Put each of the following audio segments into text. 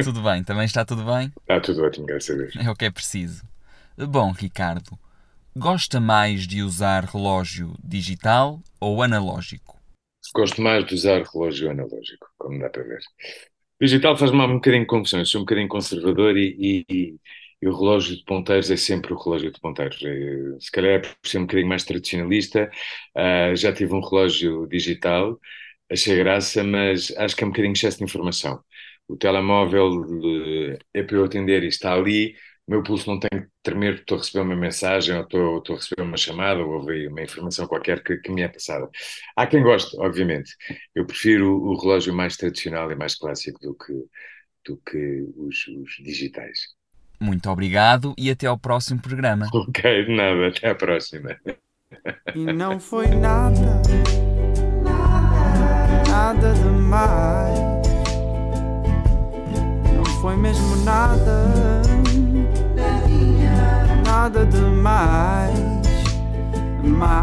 Tudo bem? Também está tudo bem? Está tudo ótimo, graças a Deus. É o que é preciso. Bom, Ricardo, gosta mais de usar relógio digital ou analógico? Gosto mais de usar relógio analógico, como dá para ver. Digital faz-me um bocadinho de confusão. Eu sou um bocadinho conservador e, e- e o relógio de ponteiros é sempre o relógio de ponteiros. Eh, Se calhar é por ser um bocadinho mais tradicionalista. Ah, já tive um relógio digital, achei graça, mas acho que é um bocadinho excesso de informação. O telemóvel é para eu atender e está ali. O meu pulso não tem que tremer porque estou a receber uma mensagem ou estou, estou a receber uma chamada ou ouvi uma informação qualquer que, que me é passada. Há quem goste, obviamente. Eu prefiro o relógio mais tradicional e mais clássico do que, do que os, os digitais. Muito obrigado e até ao próximo programa. Ok, de nada, até à próxima. E não foi nada foi mesmo nada, nada demais. Mais.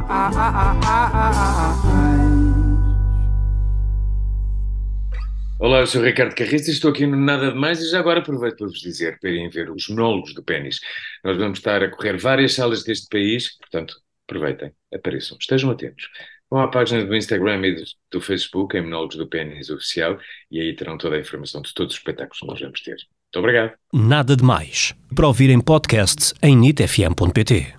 Olá, eu sou o Ricardo Carriço e estou aqui no Nada de Mais e já agora aproveito para vos dizer para irem ver os monólogos do Pénis. Nós vamos estar a correr várias salas deste país, portanto, aproveitem, apareçam, estejam atentos. Vão à página do Instagram e do, Facebook, em Monólogos do Pénis Oficial, e aí terão toda a informação de todos os espetáculos que nós vamos ter. Muito obrigado. Nada de Mais. Para ouvir em podcast em nitfm.pt.